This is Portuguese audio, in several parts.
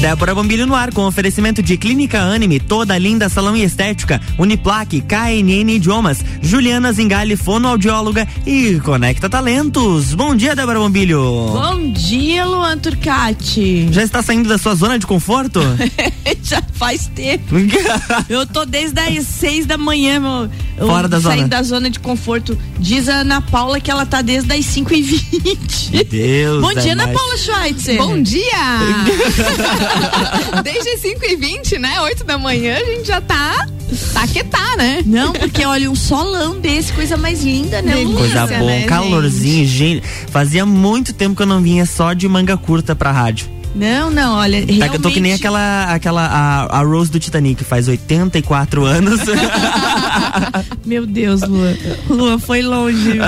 Débora Bombilho no ar com oferecimento de Clínica Anime, toda linda salão e estética, Uniplaque, KNN Idiomas, Juliana Zingali, fonoaudióloga e Conecta Talentos. Bom dia, Débora Bombilho. Bom dia, Luan Turcati. Já está saindo da sua zona de conforto? Já faz tempo. Eu tô desde as seis da manhã, meu. Fora da saindo zona. da zona de conforto. Diz a Ana Paula que ela tá desde as 5 e 20 Meu Deus. Bom dia, é Ana mais- Paula Schweitzer. Bom dia! Desde 5 e 20 né? 8 da manhã, a gente já tá. Tá que tá, né? Não, porque olha, um solão desse, coisa mais linda, né, Delícia. Coisa boa, né, um calorzinho, gente. Fazia muito tempo que eu não vinha só de manga curta pra rádio. Não, não, olha, Tá que realmente... eu tô que nem aquela, aquela a, a Rose do Titanic, faz 84 anos. Meu Deus, Luan. Luan foi longe.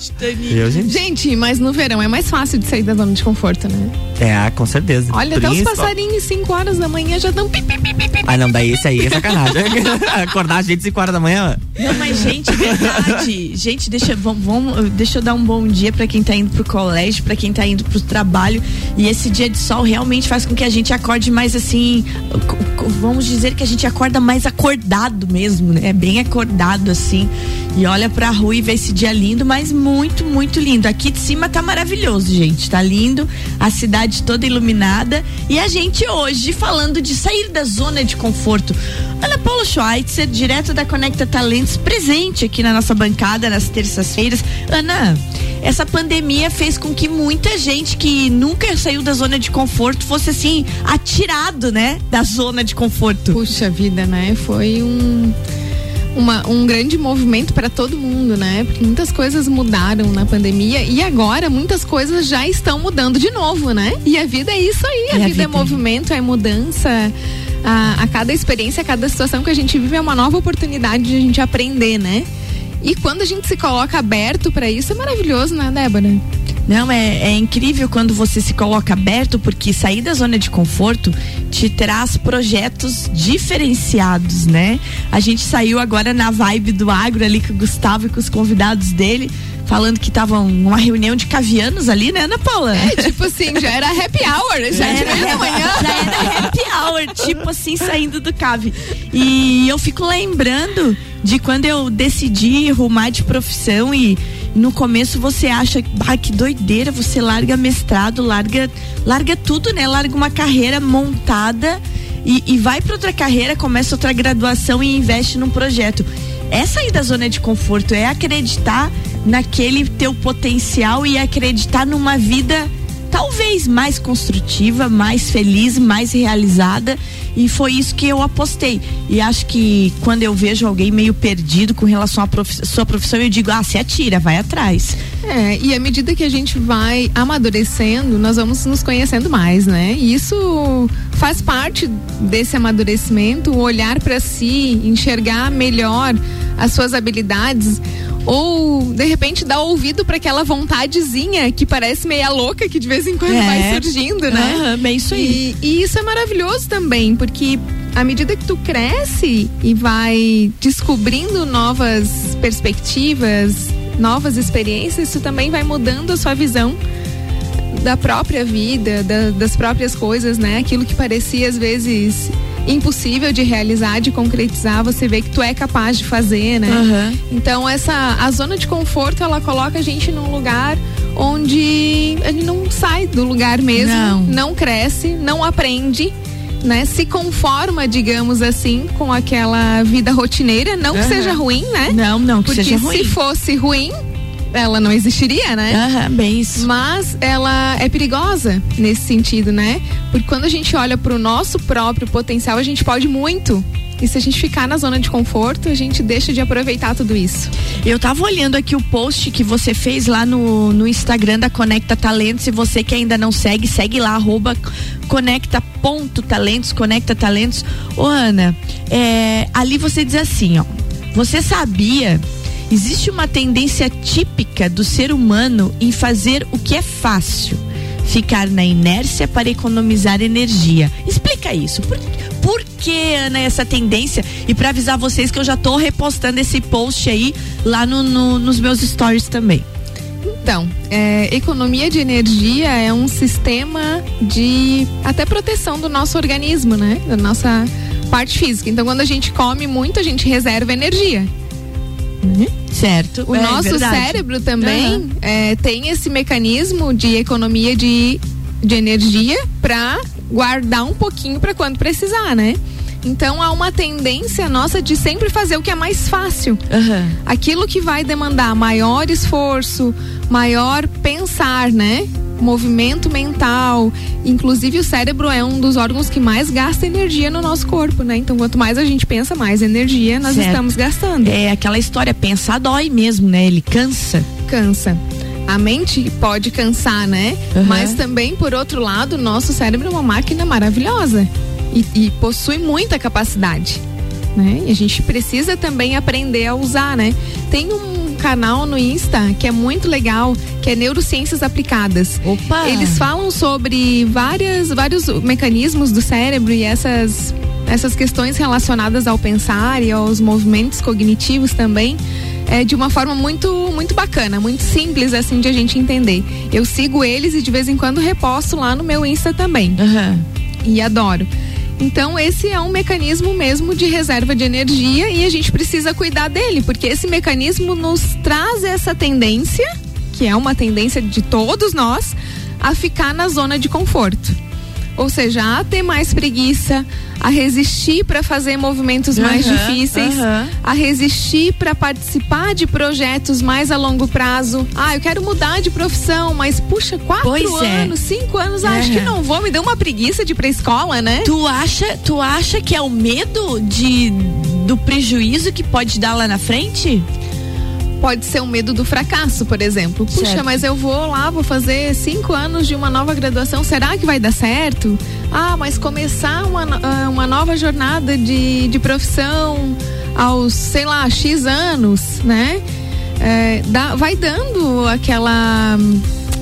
Titanic. Eu, gente? Gente, mas no verão é mais fácil de sair da zona de conforto, né? É, com certeza. Olha, até os passarinhos 5 horas da manhã já estão pi, pi, pi, pi, pi. Ah, não, daí esse aí é sacanagem. Acordar a gente 5 horas da manhã. Não, mas gente, é verdade. gente, deixa, vamos, vamos- deixa eu dar um bom dia pra quem tá indo pro colégio, pra quem tá indo pro trabalho. E esse dia de sol realmente faz com que a gente acorde mais assim, vamos dizer que a gente acorda mais acordado mesmo, né? Bem acordado assim. E olha pra rua e vê esse dia lindo, mas muito, muito lindo. Aqui de cima tá maravilhoso, gente. Tá lindo, a cidade toda iluminada. E a gente hoje falando de sair da zona de conforto. Ana Paula Schweitzer, direto da Conecta Talentos, presente aqui na nossa bancada nas terças-feiras. Ana, essa pandemia fez com que muita gente que nunca saiu da zona de conforto fosse assim, atirado, né? Da zona de conforto. Puxa vida, né? Foi um. uma- um grande movimento para todo mundo, né? Porque muitas coisas mudaram na pandemia e agora muitas coisas já estão mudando de novo, né? E a vida é isso aí, a, É a vida, é vida. movimento, é mudança. A, a cada experiência, a cada situação que a gente vive é uma nova oportunidade de a gente aprender, né? E quando a gente se coloca aberto para isso, é maravilhoso, né, Débora? Não, é, é incrível quando você se coloca aberto, porque sair da zona de conforto te traz projetos diferenciados, né? A gente saiu agora na vibe do agro ali com o Gustavo e com os convidados dele, falando que estavam numa reunião de cavianos ali, né, Ana Paula? É tipo assim, já era happy hour, já era de manhã. já era happy hour, tipo assim, saindo do cave. E eu fico lembrando de quando eu decidi rumar de profissão e no começo você acha, que doideira, você larga mestrado, larga, larga tudo, né? Larga uma carreira montada e, e vai para outra carreira, começa outra graduação e investe num projeto. É sair da zona de conforto, é acreditar naquele teu potencial e acreditar numa vida talvez mais construtiva, mais feliz, mais realizada. E foi isso que eu apostei. E acho que quando eu vejo alguém meio perdido com relação à profi- sua profissão, eu digo: ah, se atira, vai atrás. É, e à medida que a gente vai amadurecendo, nós vamos nos conhecendo mais, né? E isso faz parte desse amadurecimento, olhar para si, enxergar melhor as suas habilidades ou de repente dar ouvido para aquela vontadezinha que parece meia louca que de vez em quando É. vai surgindo, né? Bem isso aí. E, e isso é maravilhoso também, porque à medida que tu cresce e vai descobrindo novas perspectivas, novas experiências, tu também vai mudando a sua visão da própria vida, da- das próprias coisas, né? Aquilo que parecia às vezes impossível de realizar, de concretizar, você vê que tu é capaz de fazer, né? Aham. Então essa a zona de conforto ela coloca a gente num lugar onde a gente não sai do lugar mesmo, Não. cresce, não aprende, né? Se conforma, digamos assim, com aquela vida rotineira, não que Aham. seja ruim, né? Não, não, que Porque seja ruim. se fosse ruim, ela não existiria, né? Aham, bem isso. Mas ela é perigosa nesse sentido, né? Porque quando a gente olha pro nosso próprio potencial, a gente pode muito. E se a gente ficar na zona de conforto, a gente deixa de aproveitar tudo isso. Eu tava olhando aqui o post que você fez lá no, no Instagram da Conecta Talentos. Se você que ainda não segue, segue lá, arroba conecta.talentos, Conecta Talentos. Ô, Ana, é, ali você diz assim, ó. Você sabia? Existe uma tendência típica do ser humano em fazer o que é fácil. Ficar na inércia para economizar energia. Explica isso. Por, por que, Ana, essa tendência? E para avisar vocês que eu já tô repostando esse post aí lá no, no- nos meus stories também. Então, é, economia de energia é um sistema de até proteção do nosso organismo, né? Da nossa parte física. Então, quando a gente come muito, a gente reserva energia. Uhum. Certo. O é, nosso verdade. cérebro também Uhum. é, tem esse mecanismo de economia de, de energia para guardar um pouquinho para quando precisar, né? Então há uma tendência nossa de sempre fazer o que é mais fácil. Aham. Aquilo que vai demandar maior esforço, maior pensar, né? Movimento mental. Inclusive o cérebro é um dos órgãos que mais gasta energia no nosso corpo, né? Então quanto mais a gente pensa, mais energia nós Certo. estamos gastando. É aquela história, pensar dói mesmo, né? Ele cansa. cansa. A mente pode cansar, né? Uhum. Mas também, por outro lado, o nosso cérebro é uma máquina maravilhosa e, e possui muita capacidade. Né? E a gente precisa também aprender a usar, né? Tem um canal no Insta que é muito legal, que é Neurociências Aplicadas. Opa! Eles falam sobre várias, vários mecanismos do cérebro e essas, essas questões relacionadas ao pensar e aos movimentos cognitivos também. É, de uma forma muito muito bacana, muito simples assim de a gente entender. Eu sigo eles e de vez em quando reposto lá no meu Insta também Aham. e adoro. Então esse é um mecanismo mesmo de reserva de energia e a gente precisa cuidar dele, porque esse mecanismo nos traz essa tendência, que é uma tendência de todos nós, a ficar na zona de conforto. Ou seja, a ter mais preguiça, a resistir para fazer movimentos mais Aham, difíceis, aham. a resistir para participar de projetos mais a longo prazo. Ah, eu quero mudar de profissão, mas puxa, quatro Pois é. anos, cinco anos, ah, acho que não vou, me deu uma preguiça de ir pra escola, né? Tu acha, tu acha que é o medo de do prejuízo que pode dar lá na frente? Pode ser um medo do fracasso, por exemplo. Puxa, Certo. mas eu vou lá, vou fazer cinco anos de uma nova graduação, será que vai dar certo? Ah, mas começar uma, ah, uma nova jornada de, de profissão aos, sei lá, X anos, né? É, dá- vai dando aquela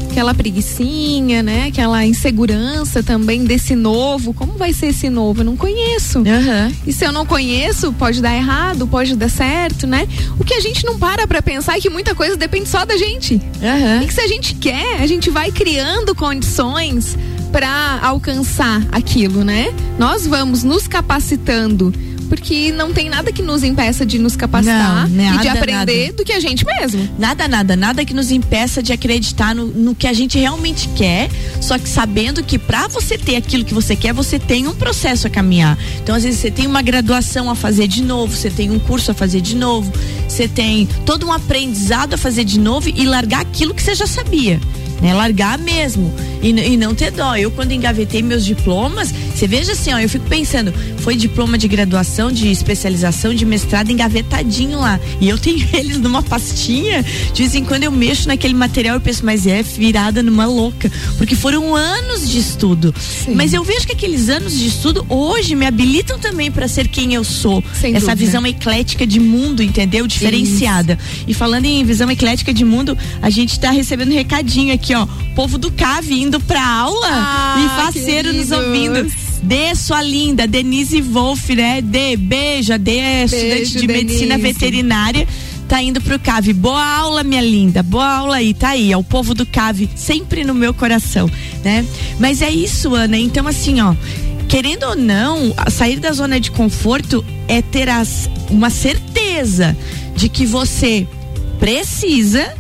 aquela preguiçinha, né? Aquela insegurança também desse novo. Como vai ser esse novo? Eu não conheço. Aham. E se eu não conheço, pode dar errado, pode dar certo, né? O que a gente não para pra pensar é que muita coisa depende só da gente. Aham. E que se a gente quer, a gente vai criando condições pra alcançar aquilo, né? Nós vamos nos capacitando. Porque não tem nada que nos impeça de nos capacitar Não, e de nada, aprender nada. do que a gente mesmo. Nada, nada, nada que nos impeça de acreditar no, no que a gente realmente quer, só que sabendo que pra você ter aquilo que você quer, você tem um processo a caminhar. Então, às vezes, você tem uma graduação a fazer de novo, você tem um curso a fazer de novo, você tem todo um aprendizado a fazer de novo e largar aquilo que você já sabia. Né, largar mesmo e, e não ter dó. Eu, quando engavetei meus diplomas, você veja assim, ó, eu fico pensando, foi diploma de graduação, de especialização, de mestrado engavetadinho lá. E eu tenho eles numa pastinha. De vez em quando eu mexo naquele material e penso, mas é virada numa louca. Porque foram anos de estudo. Sim. Mas eu vejo que aqueles anos de estudo hoje me habilitam também para ser quem eu sou. Sem Essa dúvida. visão eclética de mundo, entendeu? Diferenciada. E falando em visão eclética de mundo, a gente tá recebendo um recadinho aqui, ó. Povo do CAV indo pra aula Ah, e faceiro nos ouvindo. Dê, sua linda, Denise Wolf, né? Dê, beijo, a Dê é estudante de medicina Denise. veterinária. Tá indo pro CAV. Boa aula, minha linda. Boa aula aí, tá aí. É o povo do CAV, sempre no meu coração, né? Mas é isso, Ana. Então, assim, ó. Querendo ou não, sair da zona de conforto é ter as, uma certeza de que você precisa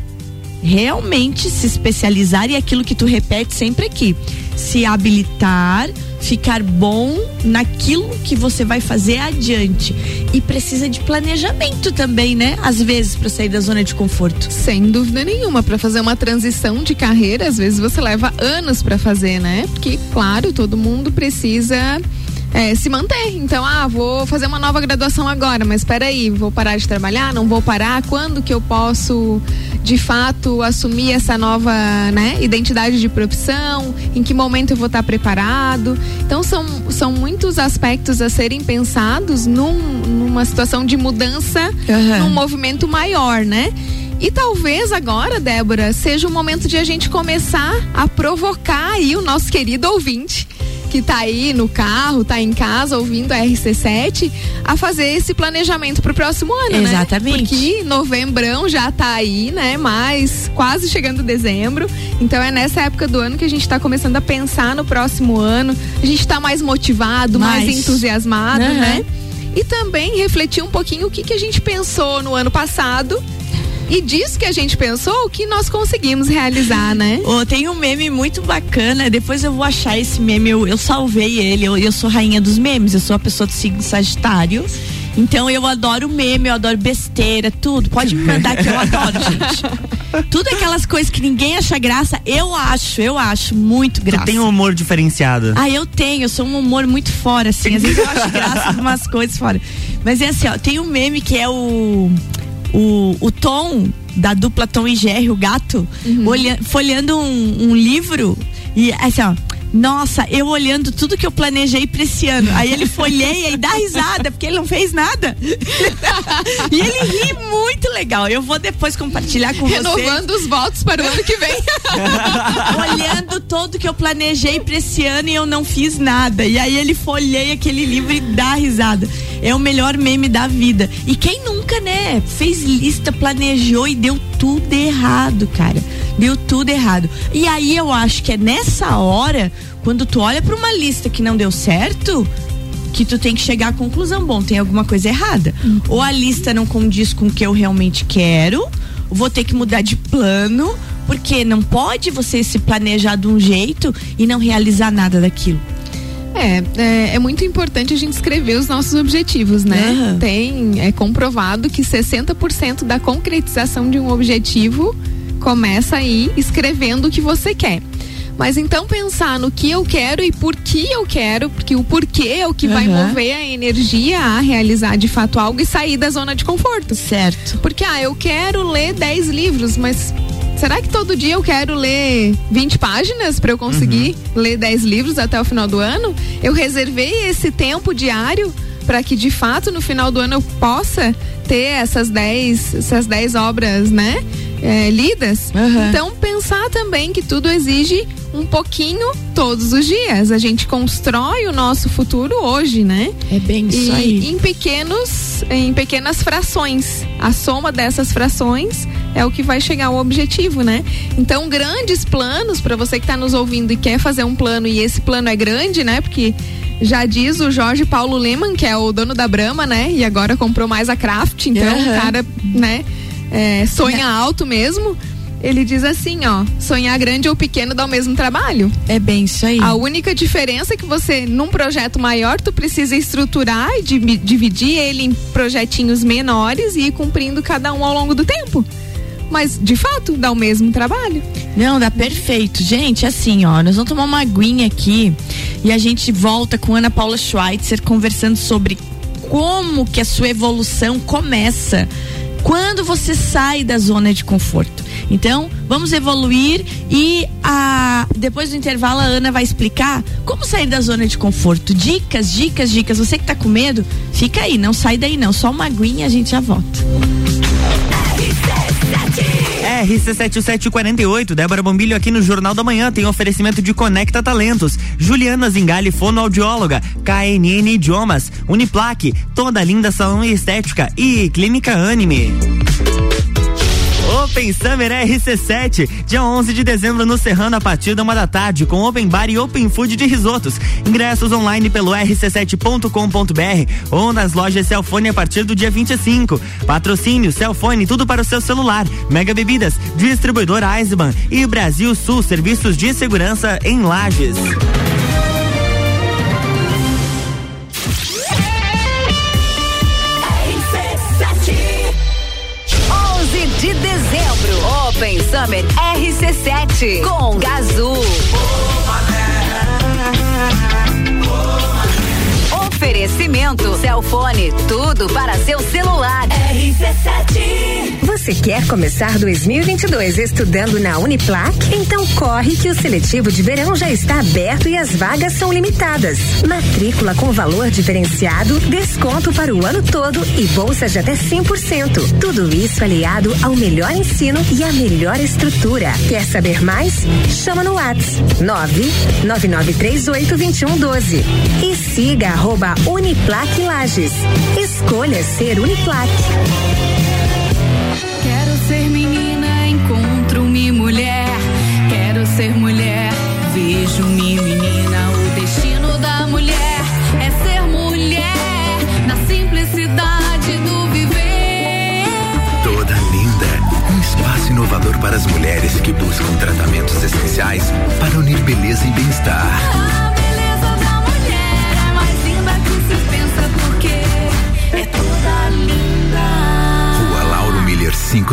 realmente se especializar e aquilo que tu repete sempre aqui, se habilitar, ficar bom naquilo que você vai fazer adiante e precisa de planejamento também, né? Às vezes para sair da zona de conforto. Sem dúvida nenhuma, para fazer uma transição de carreira, às vezes você leva anos para fazer, né? Porque, claro, todo mundo precisa é, se manter. Então, ah, vou fazer uma nova graduação agora, mas espera aí, vou parar de trabalhar? Não vou parar? Quando que eu posso, de fato, assumir essa nova né, identidade de profissão? Em que momento eu vou estar preparado? Então, são, são muitos aspectos a serem pensados num, numa situação de mudança, Aham. num movimento maior, né? E talvez agora, Débora, seja o momento de a gente começar a provocar aí o nosso querido ouvinte que tá aí no carro, tá em casa ouvindo a RC7, a fazer esse planejamento pro próximo ano, né? Exatamente. né? Porque novembrão já tá aí, né? Mas quase chegando dezembro. Então é nessa época do ano que a gente tá começando a pensar no próximo ano. A gente tá mais motivado, mais, mais entusiasmado, uhum. né? E também refletir um pouquinho o que, que a gente pensou no ano passado e disso que a gente pensou, o que nós conseguimos realizar, né? Oh, tem um meme muito bacana, depois eu vou achar esse meme, eu, eu salvei ele, eu, eu sou rainha dos memes, eu sou a pessoa do signo Sagitário. Então eu adoro meme, eu adoro besteira, tudo. Pode me mandar que eu adoro, gente. Tudo aquelas coisas que ninguém acha graça, eu acho, eu acho muito graça. Tu tem um humor diferenciado. Ah, eu tenho, eu sou um humor muito fora, assim. Às vezes eu acho graça de umas coisas fora. Mas é assim, ó, tem um meme que é o o, o Tom, da dupla Tom e Jerry, o gato, uhum. olha, folhando um, um livro e assim, ó nossa, eu olhando tudo que eu planejei pra esse ano. Aí ele folheia e dá risada, porque ele não fez nada. e ele ri muito legal. Eu vou depois compartilhar com Renovando vocês. Renovando os votos para o ano que vem. Olhando tudo que eu planejei pra esse ano e eu não fiz nada. E aí ele folheia aquele livro e dá risada. É o melhor meme da vida. E quem nunca, né, fez lista, planejou e deu tudo errado, cara. Deu tudo errado. E aí eu acho que é nessa hora quando tu olha para uma lista que não deu certo, que tu tem que chegar à conclusão, bom, tem alguma coisa errada. Uhum. Ou a lista não condiz com o que eu realmente quero, vou ter que mudar de plano, porque não pode você se planejar de um jeito e não realizar nada daquilo. É, é, é, muito importante a gente escrever os nossos objetivos, né? Uhum. Tem, é comprovado que 60% da concretização de um objetivo começa aí escrevendo o que você quer. Mas então pensar no que eu quero e por que eu quero, porque o porquê é o que uhum. vai mover a energia a realizar de fato algo e sair da zona de conforto. Certo. Porque, ah, eu quero ler 10 livros, mas será que todo dia eu quero ler 20 páginas para eu conseguir uhum. ler 10 livros até o final do ano? Eu reservei esse tempo diário para que de fato no final do ano eu possa ter essas 10 essas 10 obras, né? É, lidas. Uhum. Então pensar também que tudo exige um pouquinho todos os dias. A gente constrói o nosso futuro hoje, né? É bem isso e aí. Em pequenos, em pequenas frações. A soma dessas frações é o que vai chegar ao objetivo, né? Então, grandes planos para você que está nos ouvindo e quer fazer um plano e esse plano é grande, né? Porque já diz o Jorge Paulo Leman, que é o dono da Brahma, né? E agora comprou mais a Kraft, então uhum. o cara, né, é, sonha alto mesmo. Ele diz assim, ó, sonhar grande ou pequeno dá o mesmo trabalho. É bem isso aí. A única diferença é que você, num projeto maior, tu precisa estruturar e dividir ele em projetinhos menores e ir cumprindo cada um ao longo do tempo. Mas, de fato, dá o mesmo trabalho. Não, dá perfeito. Gente, assim, ó, nós vamos tomar uma aguinha aqui e a gente volta com Ana Paula Schweitzer conversando sobre como que a sua evolução começa quando você sai da zona de conforto. Então, vamos evoluir e a, depois do intervalo a Ana vai explicar como sair da zona de conforto. Dicas, dicas, dicas. Você que tá com medo, fica aí, não sai daí não. Só uma aguinha a gente já volta. RC7748, Débora Bombilho aqui no Jornal da Manhã tem oferecimento de Conecta Talentos, Juliana Zingali, fonoaudióloga, KNN Idiomas, Uniplaque, toda linda salão e estética e Clínica Anime. Open Summer RC7, dia 11 de dezembro no Serrano a partir da uma da tarde, com Open Bar e Open Food de risotos. Ingressos online pelo rc7.com.br ou nas lojas Celfone a partir do dia 25. Patrocínio Celfone, tudo para o seu celular. Mega Bebidas, distribuidor Eisenbahn e Brasil Sul, serviços de segurança em Lages. Open Summer RC7 com Gazul. Oferecimento Cell fone, tudo para seu celular. RC7. Você quer começar 2022 estudando na Uniplac? Então corre que o seletivo de verão já está aberto e as vagas são limitadas. Matrícula com valor diferenciado, desconto para o ano todo e bolsa de até 100%. Tudo isso aliado ao melhor ensino e à melhor estrutura. Quer saber mais? Chama no WhatsApp 999382112 e siga arroba Uniplac Lages. Escolha ser Uniplac. Quero ser menina, encontro-me mulher. Quero ser mulher, vejo-me menina. O destino da mulher é ser mulher na simplicidade do viver. Toda linda. Um espaço inovador para as mulheres que buscam tratamentos essenciais para unir beleza e bem-estar. A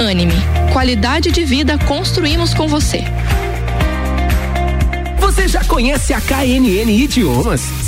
Anime, qualidade de vida construímos com você. Você já conhece a KNN Idiomas?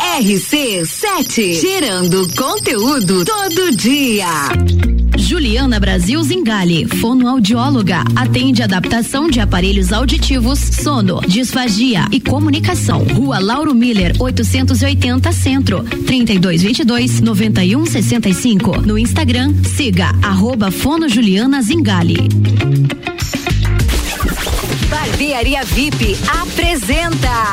RC7. Gerando conteúdo todo dia. Juliana Brasil Zingale, fonoaudióloga, atende adaptação de aparelhos auditivos, sono, disfagia e comunicação. Rua Lauro Miller, 880 Centro, 3222 9165. No Instagram, siga arroba Fono Juliana Zingale. Barbearia VIP apresenta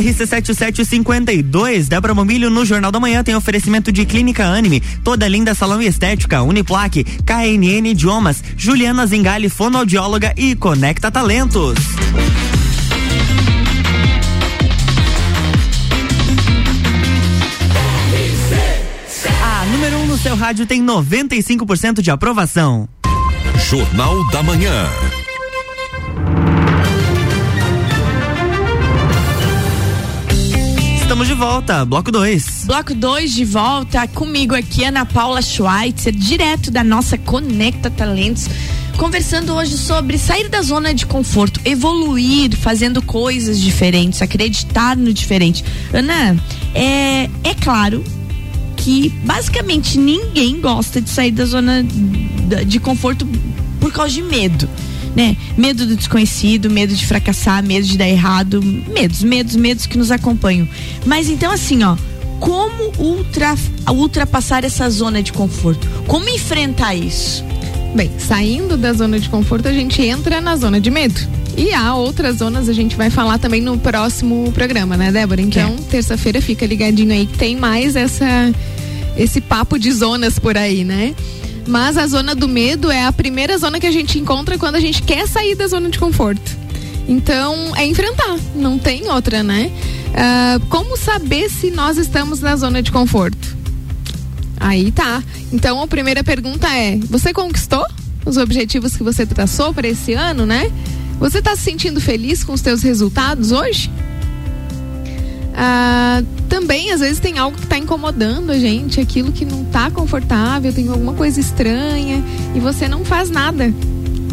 RC7752, Débora Momilho no Jornal da Manhã tem oferecimento de Clínica Anime, toda linda salão e estética, Uniplaque, KNN Idiomas, Juliana Zingali, fonoaudióloga e Conecta Talentos. A número 1 um no seu rádio tem 95% de aprovação. Jornal da Manhã. Estamos de volta, bloco 2. Bloco 2 de volta, comigo aqui, Ana Paula Schweitzer, direto da nossa Conecta Talentos, conversando hoje sobre sair da zona de conforto, evoluir, fazendo coisas diferentes, acreditar no diferente. Ana, é, é claro que basicamente ninguém gosta de sair da zona de conforto por causa de medo né? Medo do desconhecido, medo de fracassar, medo de dar errado, medos, medos, medos que nos acompanham. Mas então assim, ó, como ultra, ultrapassar essa zona de conforto? Como enfrentar isso? Bem, saindo da zona de conforto, a gente entra na zona de medo. E há outras zonas, a gente vai falar também no próximo programa, né, Débora? Então, é. terça-feira fica ligadinho aí que tem mais essa esse papo de zonas por aí, né? Mas a zona do medo é a primeira zona que a gente encontra quando a gente quer sair da zona de conforto. Então, é enfrentar, não tem outra, né? Uh, como saber se nós estamos na zona de conforto? Aí tá. Então a primeira pergunta é: você conquistou os objetivos que você traçou para esse ano, né? Você tá se sentindo feliz com os teus resultados hoje? Ah, também às vezes tem algo que está incomodando a gente, aquilo que não está confortável, tem alguma coisa estranha e você não faz nada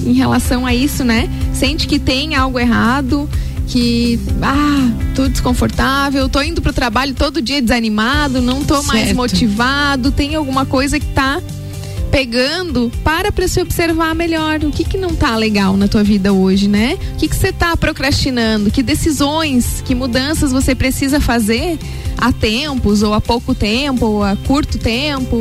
em relação a isso, né? Sente que tem algo errado, que ah, tô desconfortável, tô indo pro trabalho todo dia desanimado, não tô mais Certo. motivado, tem alguma coisa que tá pegando, para para se observar melhor. O que que não tá legal na tua vida hoje, né? O que que você tá procrastinando? Que decisões, que mudanças você precisa fazer há tempos ou há pouco tempo, ou a curto tempo,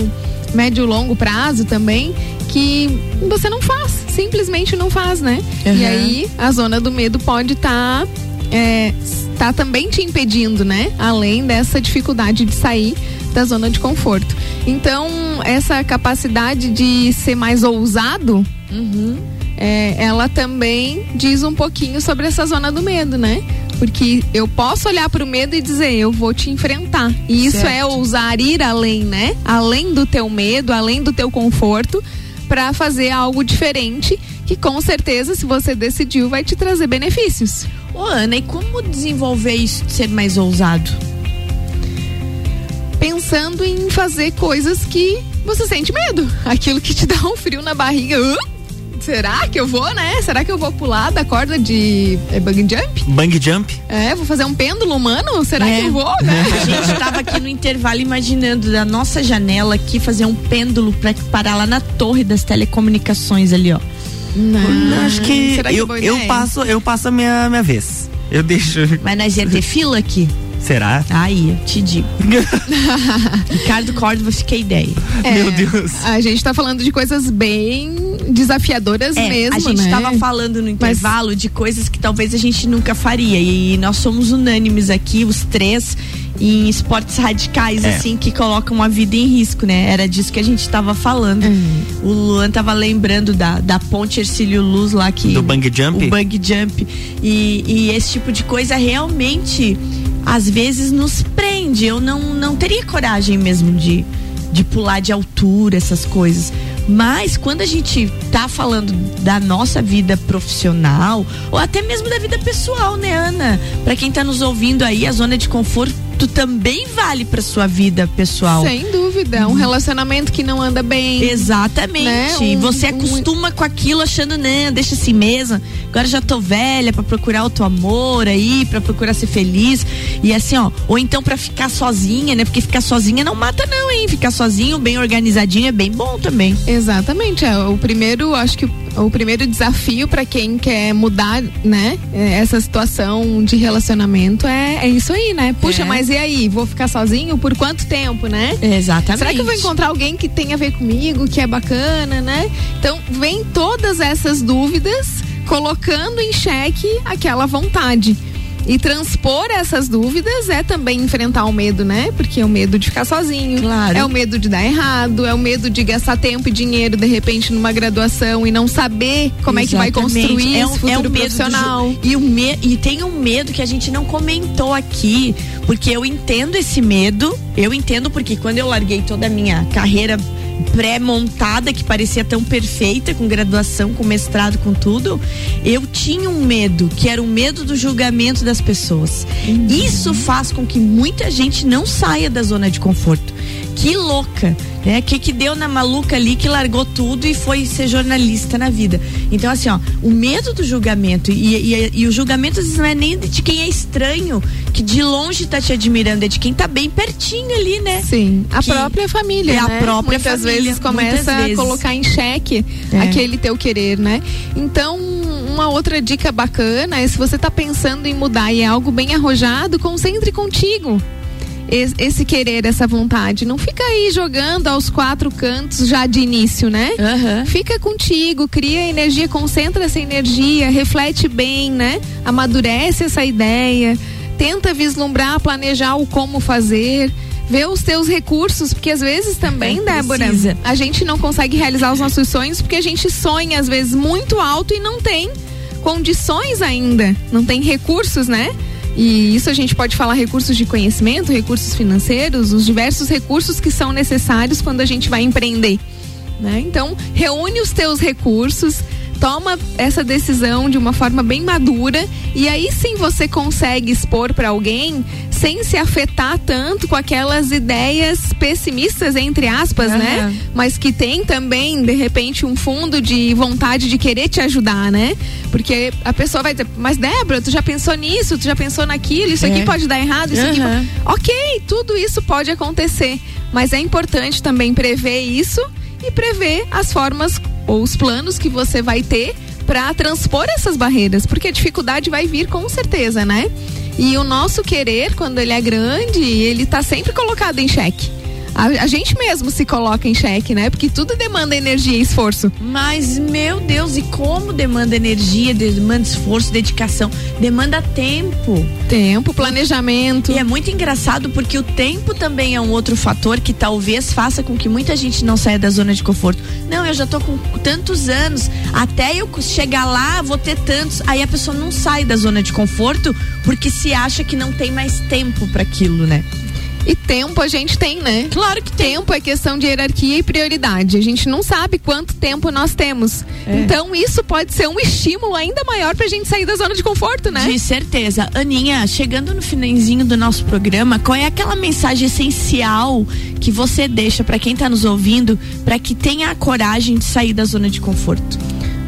médio e longo prazo também, que você não faz, simplesmente não faz, né? E Uhum. aí a zona do medo pode estar é, tá também te impedindo, né? Além dessa dificuldade de sair da zona de conforto. Então, essa capacidade de ser mais ousado, é, ela também diz um pouquinho sobre essa zona do medo, né? Porque eu posso olhar para o medo e dizer, eu vou te enfrentar. E isso Certo. é ousar ir além, né? Além do teu medo, além do teu conforto, para fazer algo diferente que com certeza, se você decidiu, vai te trazer benefícios. Ô, Ana, e como desenvolver isso de ser mais ousado? Pensando em fazer coisas que você sente medo, aquilo que te dá um frio na barriga. Hã? Será que eu vou, né? Será que eu vou pular da corda de é, bungee jump? Bang jump. É, vou fazer um pêndulo humano? Será É. que eu vou, né? A gente tava aqui no intervalo imaginando da nossa janela aqui fazer um pêndulo pra parar lá na torre das telecomunicações ali, ó. Não, Acho que será que eu, eu passo, eu passo a minha, minha vez. Eu deixo. Mas nós ia ter fila aqui. Será? Aí, eu te digo. Ricardo Córdova, a ideia. É, Meu Deus. A gente tá falando de coisas bem desafiadoras É, mesmo, a gente né? tava falando no intervalo de coisas que talvez a gente nunca faria. E nós somos unânimes aqui, os três, em esportes radicais, É. assim, que colocam a vida em risco, né? Era disso que a gente tava falando. O Luan tava lembrando da, da ponte Ercílio Luz lá que. Do bang jump? O bang jump. E, e esse tipo de coisa realmente, às vezes, nos prende. Eu não, não teria coragem mesmo de, de pular de altura, essas coisas. Mas quando a gente tá falando da nossa vida profissional, ou até mesmo da vida pessoal, né, Ana? Pra quem tá nos ouvindo aí, a zona de conforto também vale pra sua vida pessoal. Sem dúvida. Um relacionamento que não anda bem. Exatamente. Né? Um- você um- acostuma com aquilo achando, não, deixa assim mesmo. Agora já tô velha pra procurar outro amor aí, pra procurar ser feliz. E assim, ó, ou então pra ficar sozinha, né? Porque ficar sozinha não mata não, hein? Ficar sozinho, bem organizadinho é bem bom também. Exatamente. É, o primeiro, acho que o, primeiro desafio para quem quer mudar, né, é, essa situação de relacionamento é, é isso aí, né? Puxa, É. mas e aí? Vou ficar sozinho por quanto tempo, né? Exatamente. Será que eu vou encontrar alguém que tem a ver comigo, que é bacana, né? Então, vem todas essas dúvidas colocando em xeque aquela vontade. E transpor essas dúvidas é também enfrentar o medo, né? Porque é o medo de ficar sozinho. Claro. É o medo de dar errado, é o medo de gastar tempo e dinheiro de repente numa graduação e não saber como é que vai Exatamente. construir é esse um, futuro é um medo do profissional. ju- e, o me, e tem um medo que a gente não comentou aqui, porque eu entendo esse medo, eu entendo porque quando eu larguei toda a minha carreira pré-montada, que parecia tão perfeita, com graduação, com mestrado, com tudo, eu tinha um medo, que era o medo do julgamento das pessoas. Isso faz com que muita gente não saia da zona de conforto. Que louca, né? Que que deu na maluca ali que largou tudo e foi ser jornalista na vida. Então, assim, ó, o medo do julgamento e, e, e o julgamento às vezes não é nem de quem é estranho, que de longe tá te admirando, é de quem tá bem pertinho ali, né? Sim, a Que- própria família, é a né? própria Muitas família, vezes começa muitas a vezes. colocar em xeque É. aquele teu querer, né? Então, uma outra dica bacana é se você tá pensando em mudar e é algo bem arrojado, concentre contigo. Es- Esse querer, essa vontade, não fica aí jogando aos quatro cantos já de início, né? Aham. Fica contigo, cria energia, concentra essa energia, reflete bem, né? Amadurece essa ideia, tenta vislumbrar, planejar o como fazer, ver os teus recursos, porque às vezes também, É, Débora, precisa. a gente não consegue realizar os nossos sonhos porque a gente sonha às vezes muito alto e não tem condições ainda, não tem recursos, né? E isso a gente pode falar recursos de conhecimento, recursos financeiros, os diversos recursos que são necessários quando a gente vai empreender. Né? Então, reúne os teus recursos, toma essa decisão de uma forma bem madura e aí sim você consegue expor para alguém sem se afetar tanto com aquelas ideias pessimistas entre aspas, Aham. né? Mas que tem também de repente um fundo de vontade de querer te ajudar, né? Porque a pessoa vai dizer: "Mas Débora, tu já pensou nisso? Tu já pensou naquilo? Isso aqui É. pode dar errado, isso aqui Aham. pode... OK, tudo isso pode acontecer, mas é importante também prever isso e prever as formas ou os planos que você vai ter para transpor essas barreiras, porque a dificuldade vai vir com certeza, né? E o nosso querer, quando ele é grande, ele tá sempre colocado em xeque. A, a gente mesmo se coloca em xeque, né? Porque tudo demanda energia e esforço. Mas, meu Deus, e como demanda energia, demanda esforço, dedicação, demanda tempo. Tempo, planejamento. E é muito engraçado porque o tempo também é um outro fator que talvez faça com que muita gente não saia da zona de conforto. Não, eu já tô com tantos anos, até eu chegar lá vou ter tantos. Aí a pessoa não sai da zona de conforto porque se acha que não tem mais tempo para aquilo, né? E tempo a gente tem, né? Claro que tem. Tempo é questão de hierarquia e prioridade. A gente não sabe quanto tempo nós temos. É. Então isso pode ser um estímulo ainda maior pra gente sair da zona de conforto, né? De certeza. Aninha, chegando no finalzinho do nosso programa, qual é aquela mensagem essencial que você deixa pra quem tá nos ouvindo para que tenha a coragem de sair da zona de conforto?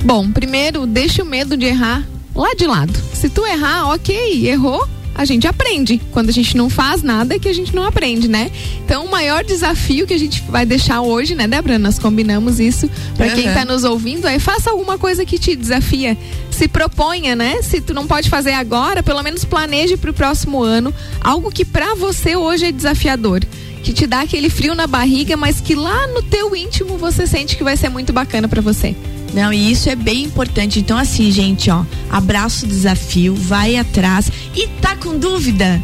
Bom, primeiro, deixa o medo de errar lá de lado. Se tu errar, ok, errou, a gente aprende. Quando a gente não faz nada é que a gente não aprende, né? Então, o maior desafio que a gente vai deixar hoje, né, Débora? Nós combinamos isso para quem Aham. tá nos ouvindo é faça alguma coisa que te desafia. Se proponha, né? Se tu não pode fazer agora, pelo menos planeje pro próximo ano algo que pra você hoje é desafiador. Que te dá aquele frio na barriga, mas que lá no teu íntimo você sente que vai ser muito bacana pra você. Não, e isso é bem importante. Então, assim, gente, ó, abraça o desafio, vai atrás. E tá com dúvida?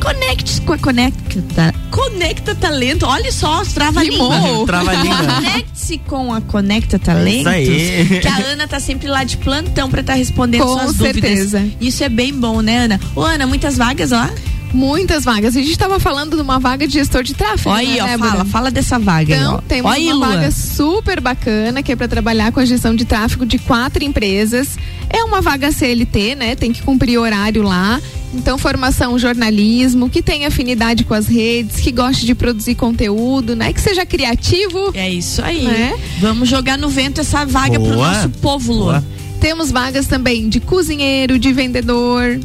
Conecte-se com a Conecta. Conecta Talento. Olha só, os trava-língua. Trava-língua. Conecte-se com a Conecta Talentos. Isso aí. Que a Ana tá sempre lá de plantão pra estar respondendo Com suas certeza. dúvidas. Isso é bem bom, né, Ana? Ô, Ana, muitas vagas lá? Muitas vagas. A gente estava falando de uma vaga de gestor de tráfego. Olha aí, né, ó, Débora? fala, fala dessa vaga aí, Então, ó. temos Olha aí, uma Lua. vaga super bacana que é para trabalhar com a gestão de tráfego de quatro empresas. É uma vaga CLT, né? Tem que cumprir horário lá. Então, formação jornalismo, que tem afinidade com as redes, que goste de produzir conteúdo, né? Que seja criativo. É isso aí. Né? Vamos jogar no vento essa vaga pro Boa. nosso povo, Lua. Boa. Temos vagas também de cozinheiro, de vendedor,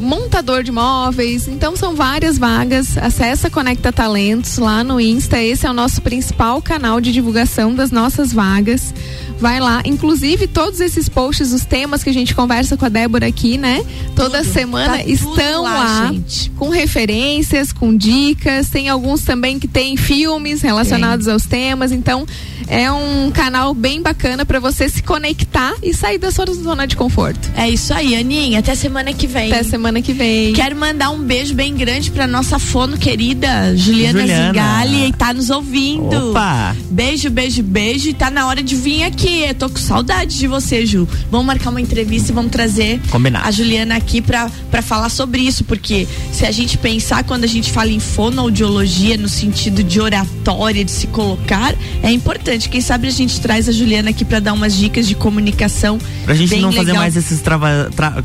montador de móveis. Então são várias vagas. Acessa Conecta Talentos lá no Insta. Esse é o nosso principal canal de divulgação das nossas vagas. Vai lá, inclusive todos esses posts, os temas que a gente conversa com a Débora aqui, né? Toda Tudo. semana Tá estão lá, lá, gente. com referências, com dicas. Tem alguns também que tem filmes relacionados aos temas. Então é um canal bem bacana para você se conectar e sair da sua zona de conforto. É isso aí, Aninha. Até semana que vem. Até semana que vem. Quero mandar um beijo bem grande pra nossa fono querida Juliana, Juliana. Zingali e tá nos ouvindo. Opa! Beijo, beijo, beijo. E tá na hora de vir aqui. Tô com saudade de você, Ju. Vamos marcar uma entrevista e vamos trazer Combinado. a Juliana aqui pra, pra falar sobre isso. Porque se a gente pensar quando a gente fala em fonoaudiologia no sentido de oratória, de se colocar, é importante. Quem sabe a gente traz a Juliana aqui pra dar umas dicas de comunicação. Pra gente não fazer legal. mais esses trava. tra-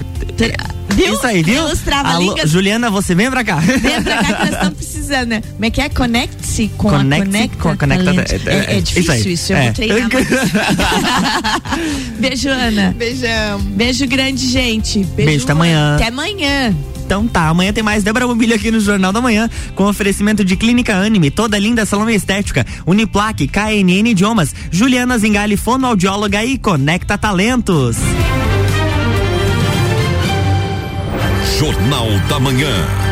Viu? Isso aí, viu? Alô, Juliana, você vem pra cá. Vem pra cá que nós estamos precisando, né? Como é que é? Conecte-se com Conecte-se a Conecta. com a Conecta. Ta- É, é é, difícil isso isso, eu É. vou treinar. Beijo, Ana. Beijão. Beijo grande, gente. Beijo, até Ana. amanhã. Até amanhã. Então tá, amanhã tem mais Débora Bombilho aqui no Jornal da Manhã, com oferecimento de Clínica Anime, toda linda salão e estética, Uniplaque, KNN Idiomas, Juliana Zingali, fonoaudióloga e Conecta Talentos. Jornal da Manhã.